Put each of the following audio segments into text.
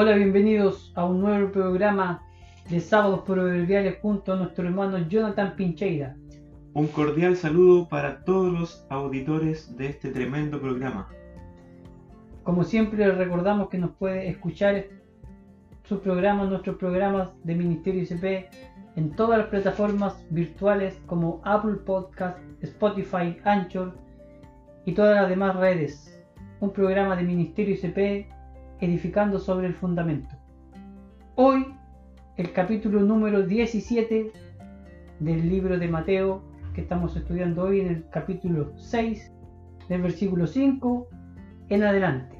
Hola, bienvenidos a un nuevo programa de Sábados Proverbiales junto a nuestro hermano Jonathan Pincheira. Un cordial saludo para todos los auditores de este tremendo programa. Como siempre les recordamos que nos puede escuchar sus programas, nuestros programas de Ministerio ICP en todas las plataformas virtuales como Apple Podcast, Spotify, Anchor y todas las demás redes. Un programa de Ministerio ICP edificando sobre el fundamento. Hoy, el capítulo número 17 del libro de Mateo que estamos estudiando hoy en el capítulo 6 del versículo 5 en adelante.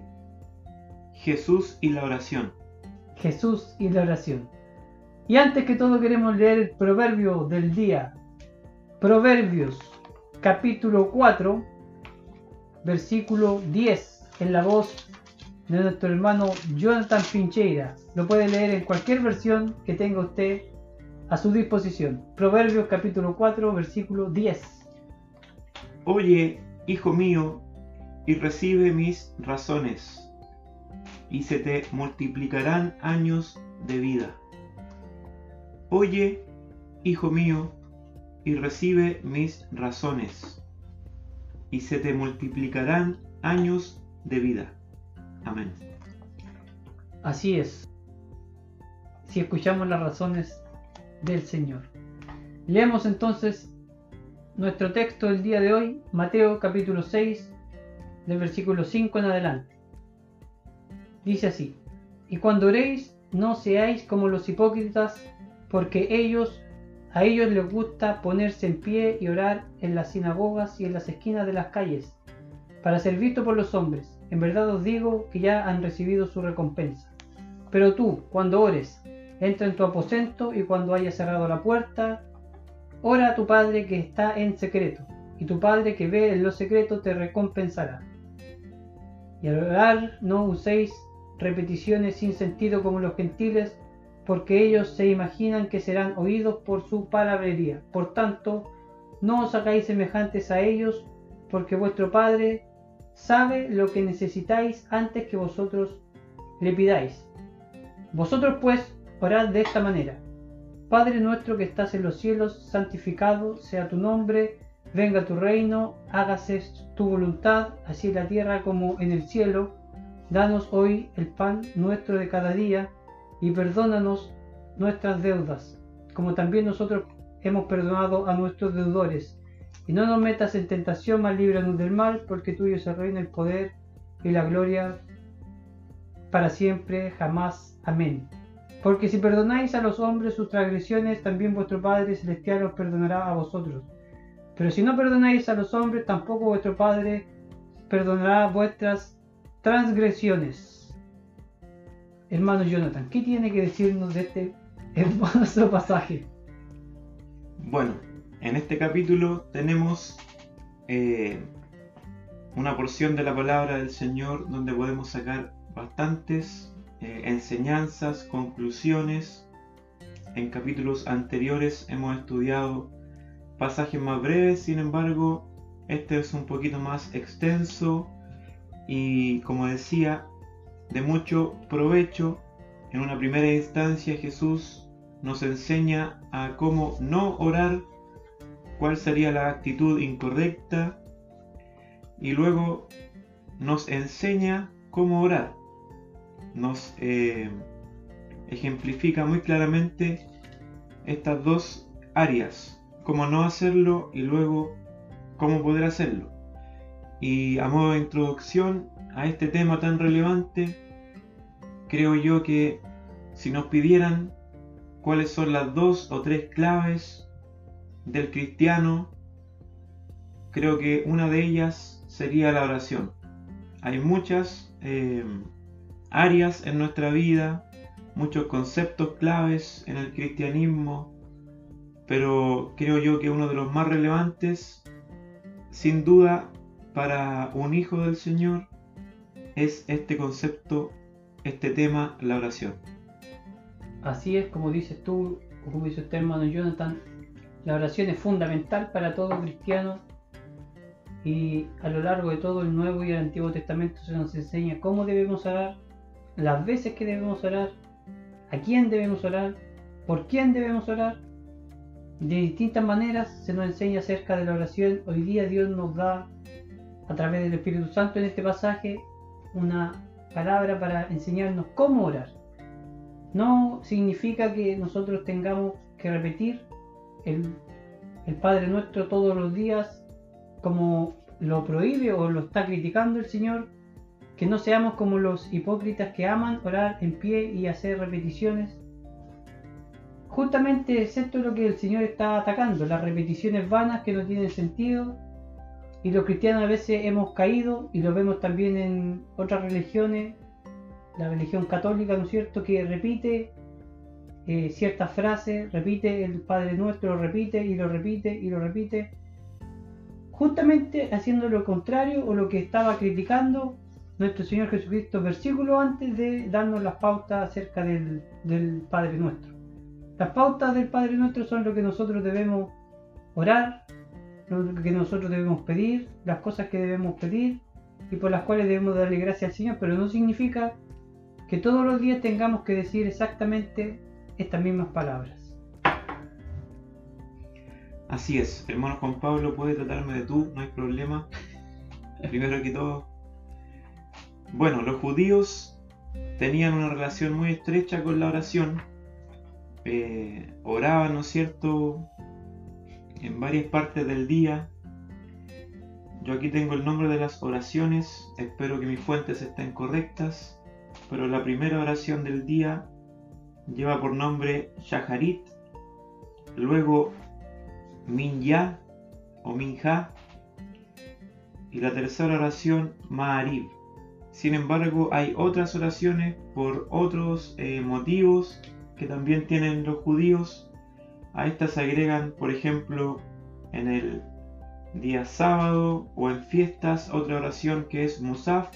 Jesús y la oración. Jesús y la oración. Y antes que todo queremos leer el proverbio del día. Proverbios capítulo 4 versículo 10 en la voz de nuestro hermano Jonathan Pincheira. Lo puede leer en cualquier versión que tenga usted a su disposición. Proverbios capítulo 4, versículo 10. Oye, hijo mío, y recibe mis razones, y se te multiplicarán años de vida. Oye, hijo mío, y recibe mis razones, y se te multiplicarán años de vida. Amén. Así es. Si escuchamos las razones del Señor. Leemos entonces nuestro texto del día de hoy, Mateo capítulo 6, del versículo 5 en adelante. Dice así, y cuando oréis, no seáis como los hipócritas, porque ellos, a ellos les gusta ponerse en pie y orar en las sinagogas y en las esquinas de las calles, para ser visto por los hombres. En verdad os digo que ya han recibido su recompensa. Pero tú, cuando ores, entra en tu aposento y cuando hayas cerrado la puerta, ora a tu Padre que está en secreto, y tu Padre que ve en lo secreto te recompensará. Y al orar no uséis repeticiones sin sentido como los gentiles, porque ellos se imaginan que serán oídos por su palabrería. Por tanto, no os hagáis semejantes a ellos, porque vuestro Padre sabe lo que necesitáis antes que vosotros le pidáis. Vosotros pues orad de esta manera. Padre nuestro que estás en los cielos, santificado sea tu nombre, venga tu reino, hágase tu voluntad, así en la tierra como en el cielo. Danos hoy el pan nuestro de cada día y perdónanos nuestras deudas, como también nosotros hemos perdonado a nuestros deudores y no nos metas en tentación, mas líbranos del mal, porque tuyo es el reino, el poder y la gloria para siempre, jamás. Amén. Porque si perdonáis a los hombres sus transgresiones, también vuestro Padre Celestial os perdonará a vosotros. Pero si no perdonáis a los hombres, tampoco vuestro Padre perdonará vuestras transgresiones. Hermano Jonathan, ¿qué tiene que decirnos de este hermoso pasaje? Bueno, en este capítulo tenemos eh, una porción de la palabra del Señor donde podemos sacar bastantes eh, enseñanzas, conclusiones. En capítulos anteriores hemos estudiado pasajes más breves, sin embargo, este es un poquito más extenso y, como decía, de mucho provecho. En una primera instancia Jesús nos enseña a cómo no orar cuál sería la actitud incorrecta y luego nos enseña cómo orar. Nos eh, ejemplifica muy claramente estas dos áreas, cómo no hacerlo y luego cómo poder hacerlo. Y a modo de introducción a este tema tan relevante, creo yo que si nos pidieran cuáles son las dos o tres claves del cristiano, creo que una de ellas sería la oración. Hay muchas eh, áreas en nuestra vida, muchos conceptos claves en el cristianismo, pero creo yo que uno de los más relevantes, sin duda, para un hijo del Señor, es este concepto, este tema, la oración. Así es, como dices tú, como dice usted, hermano Jonathan, la oración es fundamental para todo cristiano y a lo largo de todo el Nuevo y el Antiguo Testamento se nos enseña cómo debemos orar, las veces que debemos orar, a quién debemos orar, por quién debemos orar. De distintas maneras se nos enseña acerca de la oración. Hoy día Dios nos da, a través del Espíritu Santo en este pasaje, una palabra para enseñarnos cómo orar. No significa que nosotros tengamos que repetir el, Padre Nuestro todos los días como lo prohíbe o lo está criticando el Señor, que no seamos como los hipócritas que aman orar en pie y hacer repeticiones. Justamente es lo que el Señor está atacando, las repeticiones vanas que no tienen sentido. Y los cristianos a veces hemos caído, y lo vemos también en otras religiones, la religión católica, ¿no es cierto?, que repite eh, ciertas frases, repite el Padre Nuestro, lo repite y lo repite y lo repite justamente haciendo lo contrario o lo que estaba criticando nuestro Señor Jesucristo versículo antes de darnos las pautas acerca del, Padre Nuestro. Las pautas del Padre Nuestro son lo que nosotros debemos orar, lo que nosotros debemos pedir, las cosas que debemos pedir y por las cuales debemos darle gracias al Señor, pero no significa que todos los días tengamos que decir exactamente estas mismas palabras. Así es, hermano Juan Pablo puede tratarme de tú, no hay problema. Primero que todo. Bueno, los judíos tenían una relación muy estrecha con la oración. Eh, oraban, ¿no es cierto?, en varias partes del día. Yo aquí tengo el nombre de las oraciones, espero que mis fuentes estén correctas, pero la primera oración del día lleva por nombre Shaharit, luego Minya o Minja y la tercera oración Ma'arib. Sin embargo, hay otras oraciones por otros eh, motivos que también tienen los judíos. A estas se agregan, por ejemplo, en el día sábado o en fiestas, otra oración que es Musaf.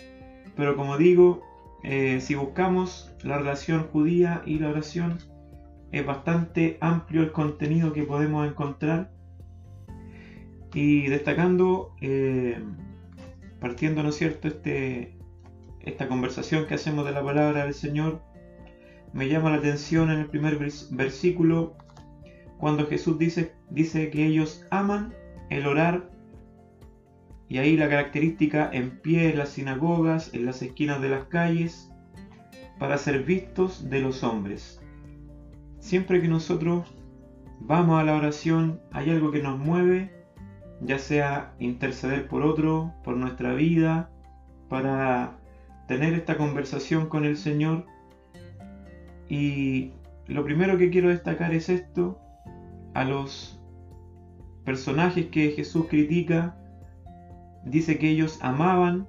Pero como digo, eh, si buscamos la relación judía y la oración, es bastante amplio el contenido que podemos encontrar y destacando, eh, partiendo, ¿no es cierto?, este, esta conversación que hacemos de la palabra del Señor, me llama la atención en el primer versículo, cuando Jesús dice, dice que ellos aman el orar, y ahí la característica en pie en las sinagogas, en las esquinas de las calles, para ser vistos de los hombres. Siempre que nosotros vamos a la oración, hay algo que nos mueve ya sea interceder por otro, por nuestra vida, para tener esta conversación con el Señor. Y lo primero que quiero destacar es esto, a los personajes que Jesús critica, dice que ellos amaban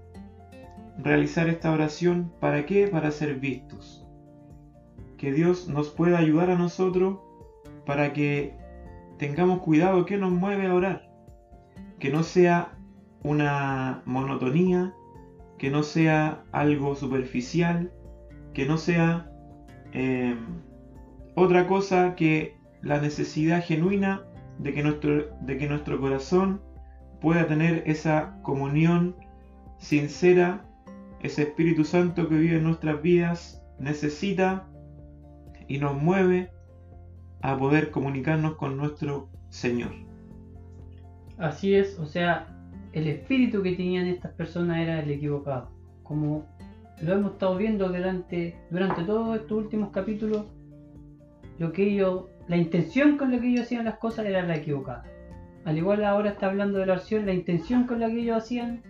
realizar esta oración, ¿para qué? Para ser vistos. Que Dios nos pueda ayudar a nosotros para que tengamos cuidado que nos mueve a orar que no sea una monotonía, que no sea algo superficial, que no sea em, otra cosa que la necesidad genuina de que, nuestro, de que nuestro corazón pueda tener esa comunión sincera, ese Espíritu Santo que vive en nuestras vidas necesita y nos mueve a poder comunicarnos con nuestro Señor. Así es, o sea, el espíritu que tenían estas personas era el equivocado. Como lo hemos estado viendo durante, durante todos estos últimos capítulos, lo que ellos, la intención con la que ellos hacían las cosas era la equivocada. Al igual ahora está hablando de la oración, la intención con la que ellos hacían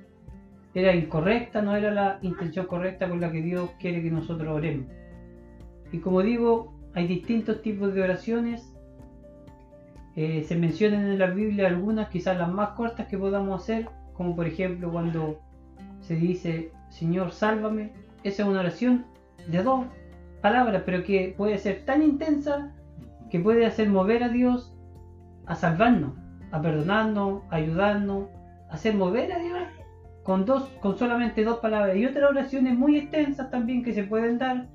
era incorrecta, no era la intención correcta con la que Dios quiere que nosotros oremos. Y como digo, hay distintos tipos de oraciones eh, se mencionan en la Biblia algunas, quizás las más cortas que podamos hacer, como por ejemplo cuando se dice Señor, sálvame. Esa es una oración de dos palabras, pero que puede ser tan intensa que puede hacer mover a Dios a salvarnos, a perdonarnos, a ayudarnos, a hacer mover a Dios con dos, con solamente dos palabras. Y otras oraciones muy extensas también que se pueden dar,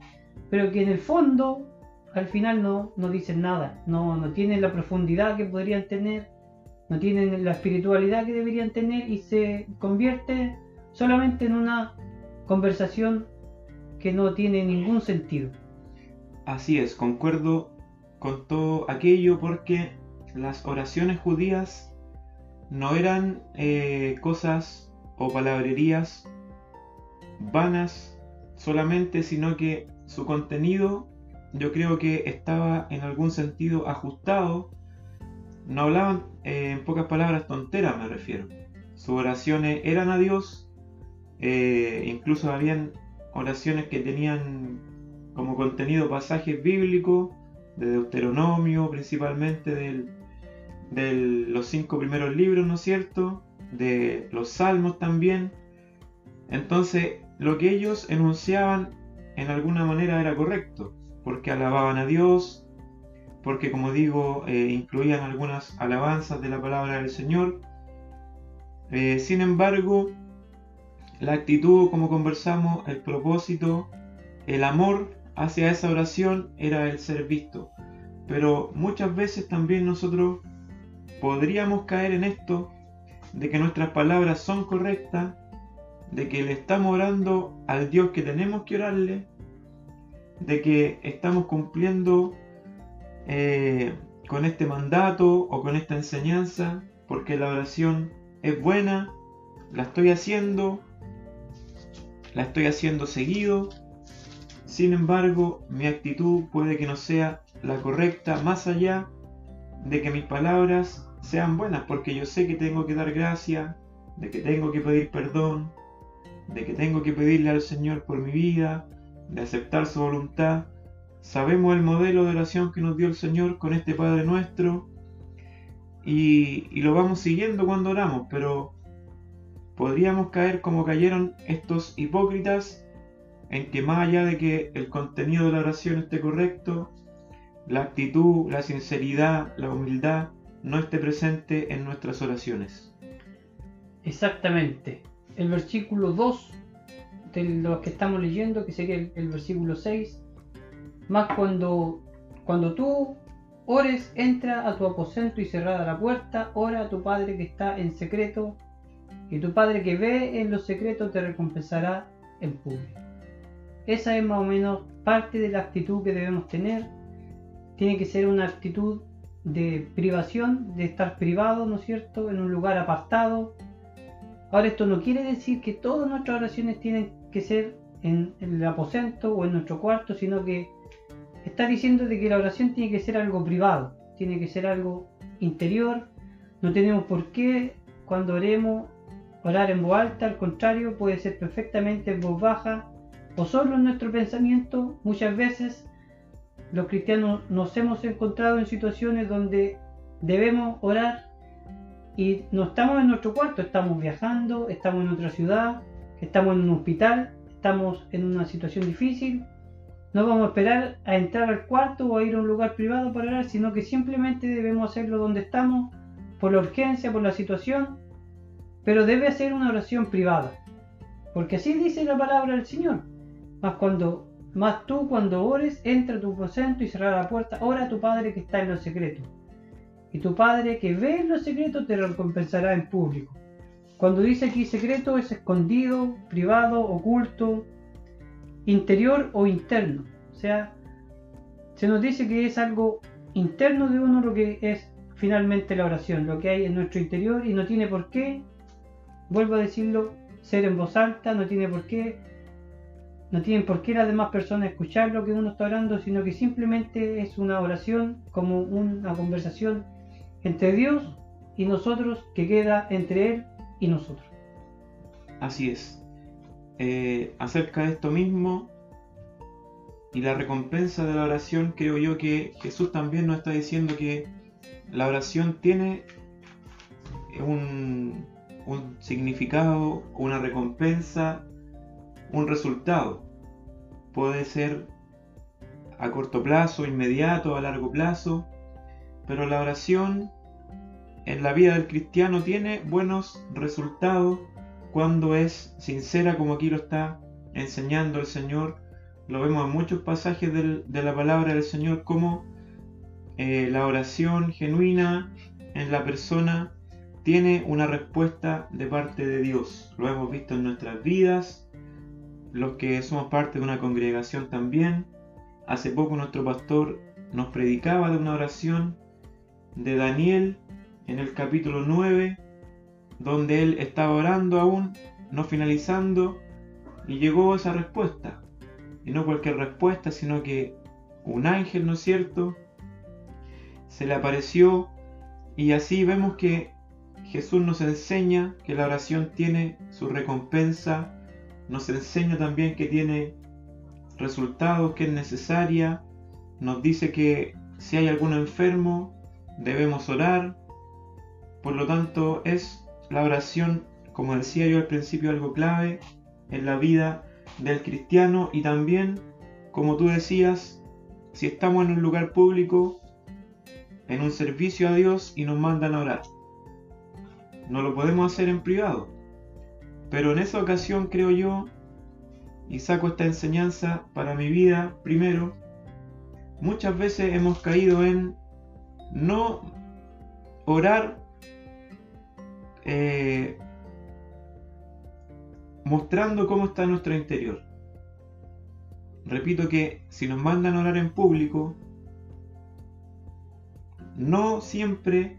pero que en el fondo al final no, no dicen nada, no, no tienen la profundidad que podrían tener, no tienen la espiritualidad que deberían tener y se convierte solamente en una conversación que no tiene ningún sentido. Así es, concuerdo con todo aquello porque las oraciones judías no eran eh, cosas o palabrerías vanas solamente, sino que su contenido yo creo que estaba en algún sentido ajustado. No hablaban, eh, en pocas palabras, tonteras me refiero. Sus oraciones eran a Dios, eh, incluso habían oraciones que tenían como contenido pasajes bíblicos, de Deuteronomio principalmente, de los cinco primeros libros, ¿no es cierto? De los salmos también. Entonces, lo que ellos enunciaban en alguna manera era correcto, porque alababan a Dios, porque como digo, eh, incluían algunas alabanzas de la palabra del Señor. Eh, sin embargo, la actitud, como conversamos, el propósito, el amor hacia esa oración era el ser visto. Pero muchas veces también nosotros podríamos caer en esto de que nuestras palabras son correctas, de que le estamos orando al Dios que tenemos que orarle, de que estamos cumpliendo eh, con este mandato o con esta enseñanza, porque la oración es buena, la estoy haciendo, la estoy haciendo seguido. Sin embargo, mi actitud puede que no sea la correcta, más allá de que mis palabras sean buenas, porque yo sé que tengo que dar gracia, de que tengo que pedir perdón, de que tengo que pedirle al Señor por mi vida, de aceptar su voluntad. Sabemos el modelo de oración que nos dio el Señor con este Padre nuestro y, y lo vamos siguiendo cuando oramos, pero podríamos caer como cayeron estos hipócritas en que más allá de que el contenido de la oración esté correcto, la actitud, la sinceridad, la humildad no esté presente en nuestras oraciones. Exactamente. El versículo 2 de los que estamos leyendo, que sería el, versículo 6, más cuando, cuando tú ores, entra a tu aposento y cerrada la puerta, ora a tu Padre que está en secreto y tu Padre que ve en los secretos te recompensará en público. Esa es más o menos parte de la actitud que debemos tener. Tiene que ser una actitud de privación, de estar privado, ¿no es cierto?, en un lugar apartado. Ahora esto no quiere decir que todas nuestras oraciones tienen que ser en, el aposento o en nuestro cuarto, sino que está diciendo de que la oración tiene que ser algo privado, tiene que ser algo interior. No tenemos por qué cuando oremos Orar en voz alta, al contrario, puede ser perfectamente en voz baja o solo en nuestro pensamiento. Muchas veces los cristianos nos hemos encontrado en situaciones donde debemos orar y no estamos en nuestro cuarto, estamos viajando, estamos en otra ciudad, estamos en un hospital, estamos en una situación difícil. No vamos a esperar a entrar al cuarto o a ir a un lugar privado para orar, sino que simplemente debemos hacerlo donde estamos, por la urgencia, por la situación, pero debe ser una oración privada, porque así dice la palabra del Señor. Más cuando más tú cuando ores, entra a tu aposento y cierra la puerta, ora a tu Padre que está en los secretos. Y tu Padre que ve en los secretos te recompensará en público. Cuando dice aquí secreto es escondido, privado, oculto, interior o interno. O sea, se nos dice que es algo interno de uno lo que es finalmente la oración, lo que hay en nuestro interior y no tiene por qué vuelvo a decirlo, ser en voz alta no tiene por qué, no tienen por qué las demás personas escuchar lo que uno está orando, sino que simplemente es una oración como una conversación entre Dios y nosotros que queda entre Él y nosotros. Así es. Eh, acerca de esto mismo y la recompensa de la oración, creo yo que Jesús también nos está diciendo que la oración tiene un, un significado, una recompensa, un resultado. Puede ser a corto plazo, inmediato, a largo plazo, pero la oración en la vida del cristiano tiene buenos resultados cuando es sincera como aquí lo está enseñando el Señor. Lo vemos en muchos pasajes de la palabra del Señor como eh, la oración genuina en la persona tiene una respuesta de parte de Dios. Lo hemos visto en nuestras vidas, los que somos parte de una congregación también. Hace poco nuestro pastor nos predicaba de una oración de Daniel en el capítulo 9, donde él estaba orando aún, no finalizando, y llegó esa respuesta. Y no cualquier respuesta, sino que un ángel, ¿no es cierto?, se le apareció y así vemos que Jesús nos enseña que la oración tiene su recompensa, nos enseña también que tiene resultados, que es necesaria, nos dice que si hay algún enfermo debemos orar, por lo tanto es la oración, como decía yo al principio, algo clave en la vida del cristiano y también, como tú decías, si estamos en un lugar público, en un servicio a Dios y nos mandan a orar. No lo podemos hacer en privado. Pero en esa ocasión creo yo, y saco esta enseñanza para mi vida primero, muchas veces hemos caído en no orar eh, mostrando cómo está nuestro interior. Repito que si nos mandan a orar en público, no siempre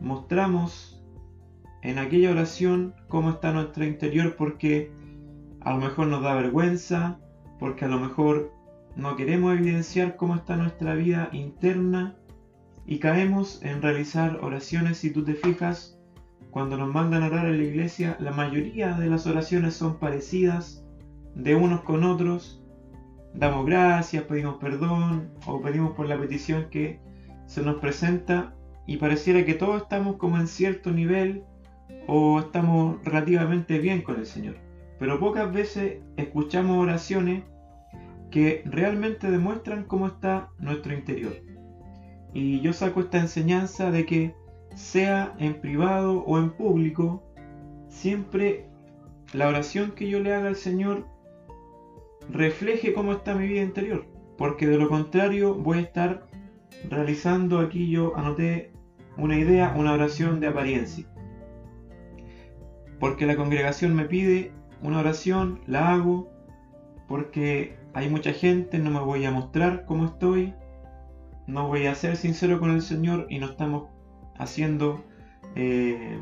mostramos en aquella oración cómo está nuestro interior porque a lo mejor nos da vergüenza, porque a lo mejor no queremos evidenciar cómo está nuestra vida interna y caemos en realizar oraciones, si tú te fijas, cuando nos mandan a orar en la iglesia, la mayoría de las oraciones son parecidas de unos con otros. Damos gracias, pedimos perdón o pedimos por la petición que se nos presenta y pareciera que todos estamos como en cierto nivel o estamos relativamente bien con el Señor. Pero pocas veces escuchamos oraciones que realmente demuestran cómo está nuestro interior. Y yo saco esta enseñanza de que sea en privado o en público, siempre la oración que yo le haga al Señor refleje cómo está mi vida interior. Porque de lo contrario voy a estar realizando aquí yo anoté una idea, una oración de apariencia. Porque la congregación me pide una oración, la hago, porque hay mucha gente, no me voy a mostrar cómo estoy, no voy a ser sincero con el Señor y no estamos haciendo eh,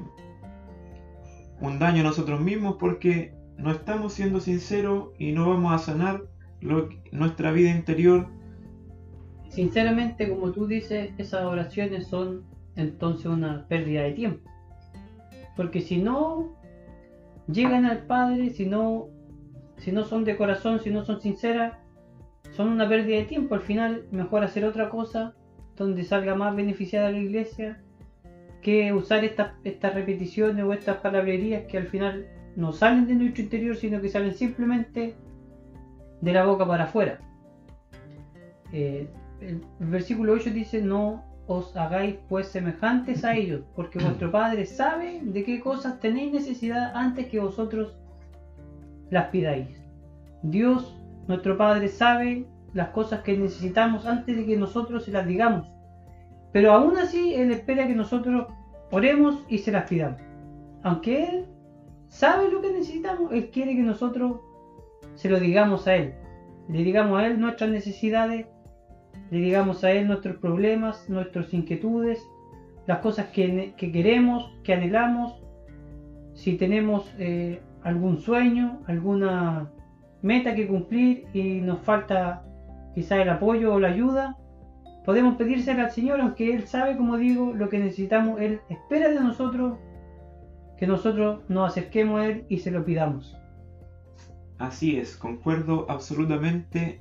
un daño a nosotros mismos porque no estamos siendo sinceros y no vamos a sanar nuestra vida interior sinceramente, como tú dices, esas oraciones son entonces una pérdida de tiempo. Porque si no llegan al Padre, si no, si no son de corazón, si no son sinceras, son una pérdida de tiempo. Al final, mejor hacer otra cosa donde salga más beneficiada la iglesia que usar estas, estas repeticiones o estas palabrerías que al final no salen de nuestro interior, sino que salen simplemente de la boca para afuera. Eh, el versículo 8 dice, no os hagáis pues semejantes a ellos, porque vuestro Padre sabe de qué cosas tenéis necesidad antes que vosotros las pidáis. Dios, nuestro Padre, sabe las cosas que necesitamos antes de que nosotros se las digamos. Pero aún así Él espera que nosotros oremos y se las pidamos. Aunque Él sabe lo que necesitamos, Él quiere que nosotros se lo digamos a Él. Le digamos a Él nuestras necesidades le digamos a Él nuestros problemas, nuestras inquietudes, las cosas que, queremos, que anhelamos, si tenemos eh, algún sueño, alguna meta que cumplir y nos falta quizá el apoyo o la ayuda, podemos pedírsela al Señor, aunque Él sabe, como digo, lo que necesitamos, Él espera de nosotros que nosotros nos acerquemos a Él y se lo pidamos. Así es, concuerdo absolutamente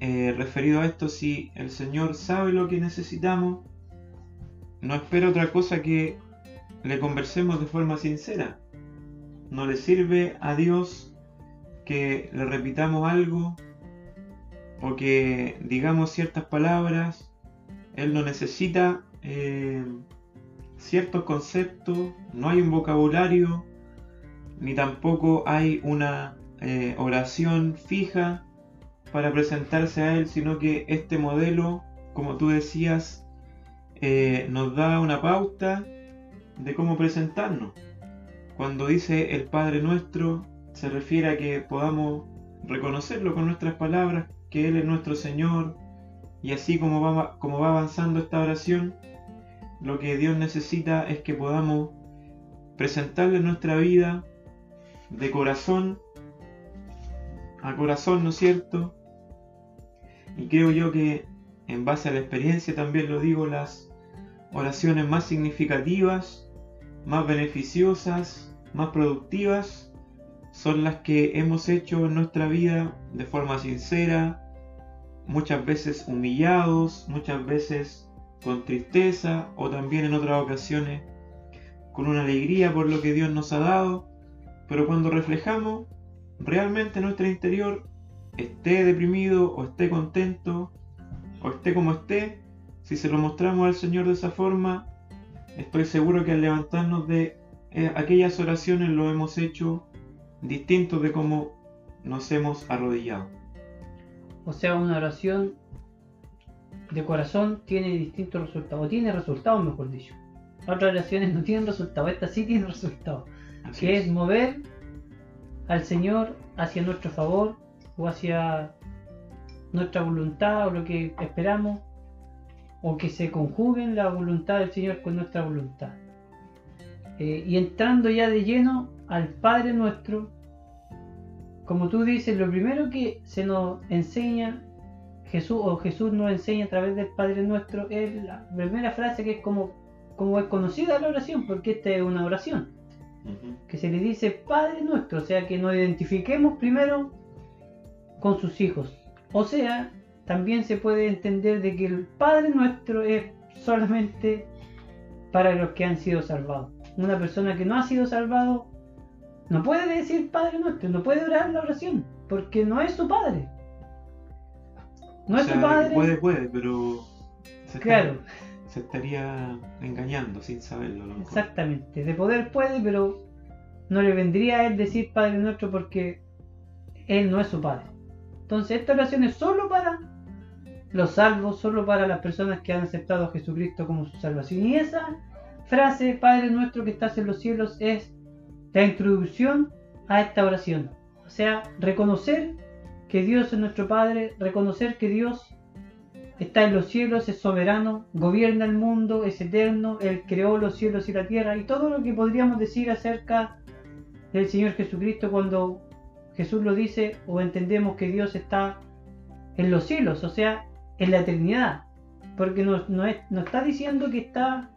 eh, referido a esto, si el Señor sabe lo que necesitamos, no espera otra cosa que le conversemos de forma sincera. No le sirve a Dios que le repitamos algo o que digamos ciertas palabras. Él no necesita eh, ciertos conceptos, no hay un vocabulario, ni tampoco hay una eh, oración fija para presentarse a Él, sino que este modelo, como tú decías, eh, nos da una pauta de cómo presentarnos. Cuando dice el Padre nuestro, se refiere a que podamos reconocerlo con nuestras palabras, que Él es nuestro Señor, y así como va, como va avanzando esta oración, lo que Dios necesita es que podamos presentarle nuestra vida de corazón a corazón, ¿no es cierto? Y creo yo que en base a la experiencia también lo digo, las oraciones más significativas, más beneficiosas, más productivas, son las que hemos hecho en nuestra vida de forma sincera, muchas veces humillados, muchas veces con tristeza o también en otras ocasiones con una alegría por lo que Dios nos ha dado, pero cuando reflejamos realmente nuestro interior, esté deprimido o esté contento o esté como esté, si se lo mostramos al Señor de esa forma, estoy seguro que al levantarnos de eh, aquellas oraciones lo hemos hecho distinto de cómo nos hemos arrodillado. O sea, una oración de corazón tiene distintos resultados, o tiene resultados, mejor dicho. Otras oraciones no tienen resultados, esta sí tiene resultados, que es. mover al Señor hacia nuestro favor o hacia nuestra voluntad o lo que esperamos, o que se conjuguen la voluntad del Señor con nuestra voluntad. Eh, y entrando ya de lleno al Padre nuestro, como tú dices, lo primero que se nos enseña Jesús o Jesús nos enseña a través del Padre nuestro es la primera frase que es como, como es conocida la oración, porque esta es una oración. Que se le dice Padre nuestro, o sea que nos identifiquemos primero con sus hijos. O sea, también se puede entender de que el Padre nuestro es solamente para los que han sido salvados. Una persona que no ha sido salvado no puede decir Padre nuestro, no puede orar la oración, porque no es su Padre. No es su Padre. Puede, puede, pero se, claro. se estaría engañando sin saberlo. Exactamente, de poder puede, pero no le vendría a él decir Padre nuestro porque él no es su Padre. Entonces esta oración es solo para los salvos, solo para las personas que han aceptado a Jesucristo como su salvación. Y esa frase, Padre nuestro que estás en los cielos, es la introducción a esta oración. O sea, reconocer que Dios es nuestro Padre, reconocer que Dios está en los cielos, es soberano, gobierna el mundo, es eterno, Él creó los cielos y la tierra y todo lo que podríamos decir acerca del Señor Jesucristo cuando Jesús lo dice o entendemos que Dios está en los cielos, o sea, en la eternidad. Porque no, está diciendo que está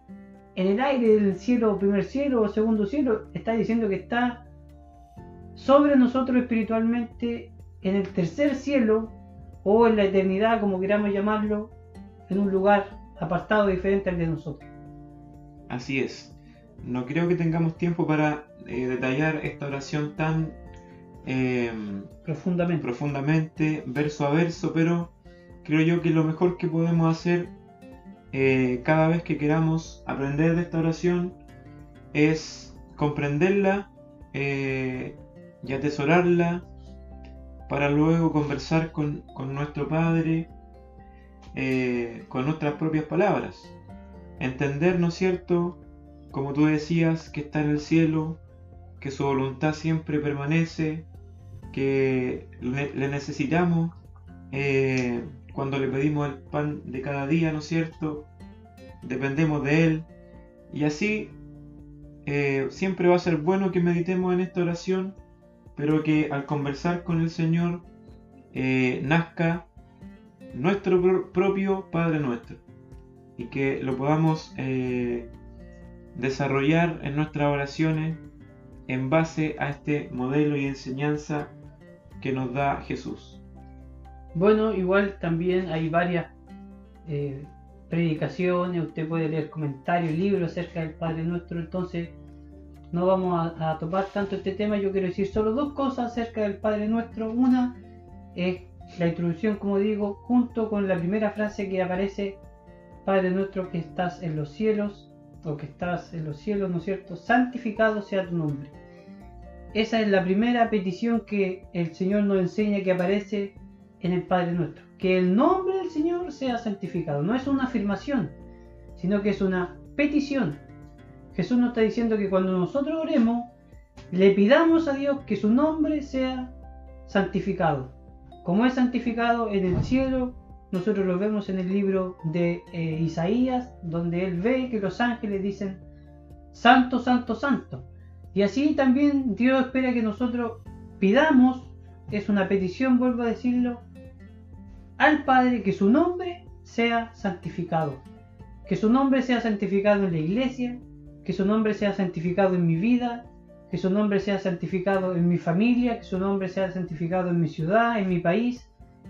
en el aire del cielo, primer cielo o segundo cielo, está diciendo que está sobre nosotros espiritualmente en el tercer cielo o en la eternidad, como queramos llamarlo, en un lugar apartado diferente al de nosotros. Así es. No creo que tengamos tiempo para eh, detallar esta oración tan Em, profundamente. profundamente, verso a verso, pero creo yo que lo mejor que podemos hacer eh, cada vez que queramos aprender de esta oración es comprenderla eh, y atesorarla para luego conversar con, nuestro Padre eh, con nuestras propias palabras. Entender, ¿no es cierto? Como tú decías, que está en el cielo, que su voluntad siempre permanece, que le, necesitamos eh, cuando le pedimos el pan de cada día, ¿no es cierto? Dependemos de Él. Y así eh, siempre va a ser bueno que meditemos en esta oración, pero que al conversar con el Señor eh, nazca nuestro propio Padre nuestro y que lo podamos desarrollar en nuestras oraciones en base a este modelo y enseñanza que nos da Jesús. Bueno, igual también hay varias eh, predicaciones, usted puede leer comentarios, libros acerca del Padre Nuestro, entonces no vamos a, a, topar tanto este tema, yo quiero decir solo dos cosas acerca del Padre Nuestro. Una es la introducción, como digo, junto con la primera frase que aparece, Padre Nuestro que estás en los cielos, o que estás en los cielos, ¿no es cierto? Santificado sea tu nombre. Esa es la primera petición que el Señor nos enseña que aparece en el Padre nuestro. Que el nombre del Señor sea santificado. No es una afirmación, sino que es una petición. Jesús nos está diciendo que cuando nosotros oremos, le pidamos a Dios que su nombre sea santificado. Como es santificado en el cielo, nosotros lo vemos en el libro de eh, Isaías, donde él ve que los ángeles dicen, Santo, Santo, Santo. Y así también Dios espera que nosotros pidamos, es una petición, vuelvo a decirlo, al Padre que su nombre sea santificado. Que su nombre sea santificado en la iglesia, que su nombre sea santificado en mi vida, que su nombre sea santificado en mi familia, que su nombre sea santificado en mi ciudad, en mi país,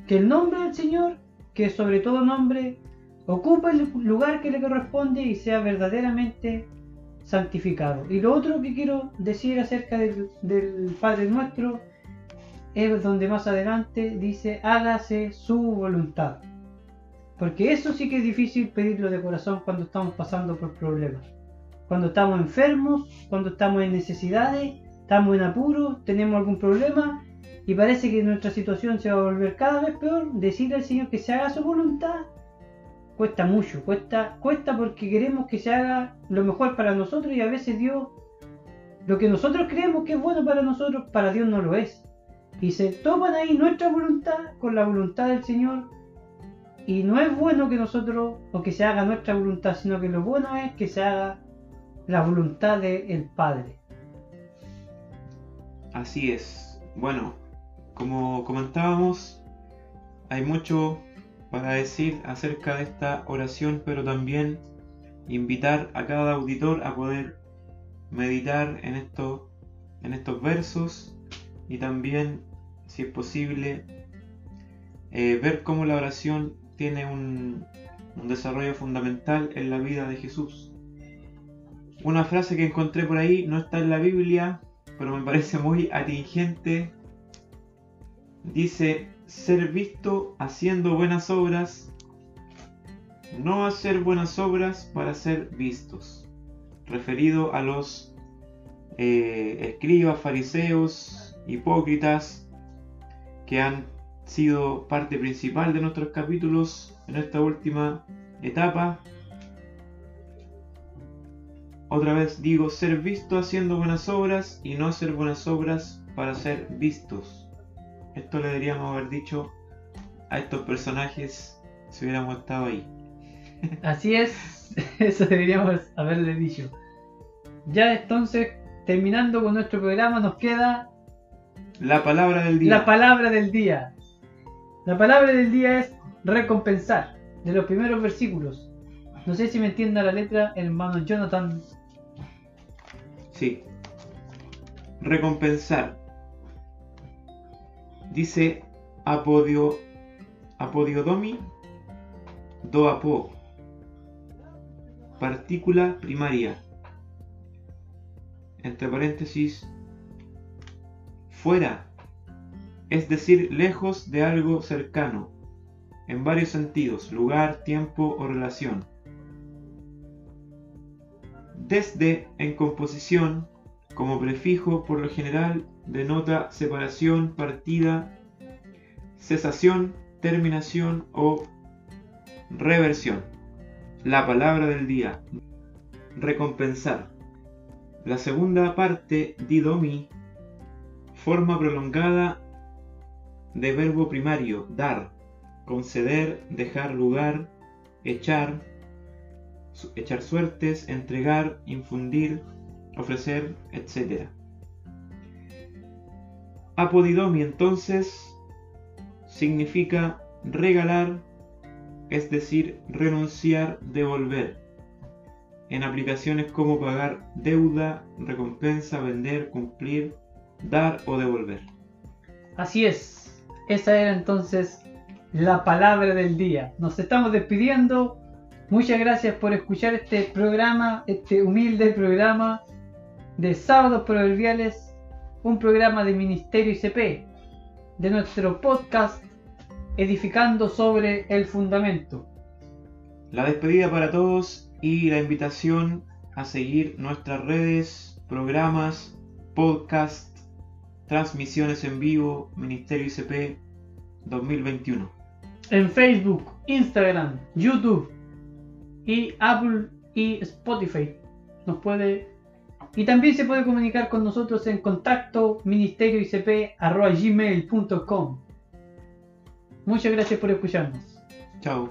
que el nombre del Señor, que sobre todo nombre, ocupe el lugar que le corresponde y sea verdaderamente santificado. Y lo otro que quiero decir acerca del, del Padre nuestro es donde más adelante dice, hágase su voluntad. Porque eso sí que es difícil pedirlo de corazón cuando estamos pasando por problemas cuando estamos enfermos, cuando estamos en necesidades, estamos en apuros, tenemos algún problema y parece que nuestra situación se va a volver cada vez peor, decirle al Señor que se haga su voluntad cuesta mucho, cuesta, cuesta porque queremos que se haga lo mejor para nosotros y a veces Dios, lo que nosotros creemos que es bueno para nosotros, para Dios no lo es. Y se toman ahí nuestra voluntad con la voluntad del Señor y no es bueno que nosotros o que se haga nuestra voluntad, sino que lo bueno es que se haga la voluntad del Padre. Así es. Bueno, como comentábamos, hay mucho para decir acerca de esta oración, pero también invitar a cada auditor a poder meditar en, esto, en estos versos y también, si es posible, eh, ver cómo la oración tiene un desarrollo fundamental en la vida de Jesús. Una frase que encontré por ahí no está en la Biblia, pero me parece muy atingente. Dice, ser visto haciendo buenas obras, no hacer buenas obras para ser vistos. Referido a los eh, escribas, fariseos, hipócritas, que han sido parte principal de nuestros capítulos en esta última etapa otra vez digo, ser visto haciendo buenas obras y no hacer buenas obras para ser vistos. Esto le deberíamos haber dicho a estos personajes si hubiéramos estado ahí. Así es, eso deberíamos haberle dicho. Ya entonces, terminando con nuestro programa, nos queda... La palabra del día. La palabra del día. La palabra del día es recompensar, de los primeros versículos. No sé si me entienda la letra, hermano Jonathan. Sí. Recompensar. Dice apodio, apodiodomi do apo. Partícula primaria. Entre paréntesis. Fuera. Es decir, lejos de algo cercano. En varios sentidos. Lugar, tiempo o relación desde en composición, como prefijo, por lo general denota separación, partida, cesación, terminación o reversión. La palabra del día. Recompensar. La segunda parte, didomi, forma prolongada de verbo primario, dar, conceder, dejar lugar, echar, echar suertes, entregar, infundir, ofrecer, etc. Apodidomi entonces significa regalar, es decir, renunciar, devolver. En aplicaciones como pagar deuda, recompensa, vender, cumplir, dar o devolver. Así es, esa era entonces la palabra del día. Nos estamos despidiendo Muchas gracias por escuchar este programa, este humilde programa de Sábados Proverbiales, un programa de Ministerio ICP, de nuestro podcast Edificando sobre el Fundamento. La despedida para todos y la invitación a seguir nuestras redes, programas, podcast, transmisiones en vivo, Ministerio ICP 2021. En Facebook, Instagram, YouTube y Apple y Spotify. Nos puede Y también se puede comunicar con nosotros en contacto ministerioicp.gmail.com Muchas gracias por escucharnos. Chao.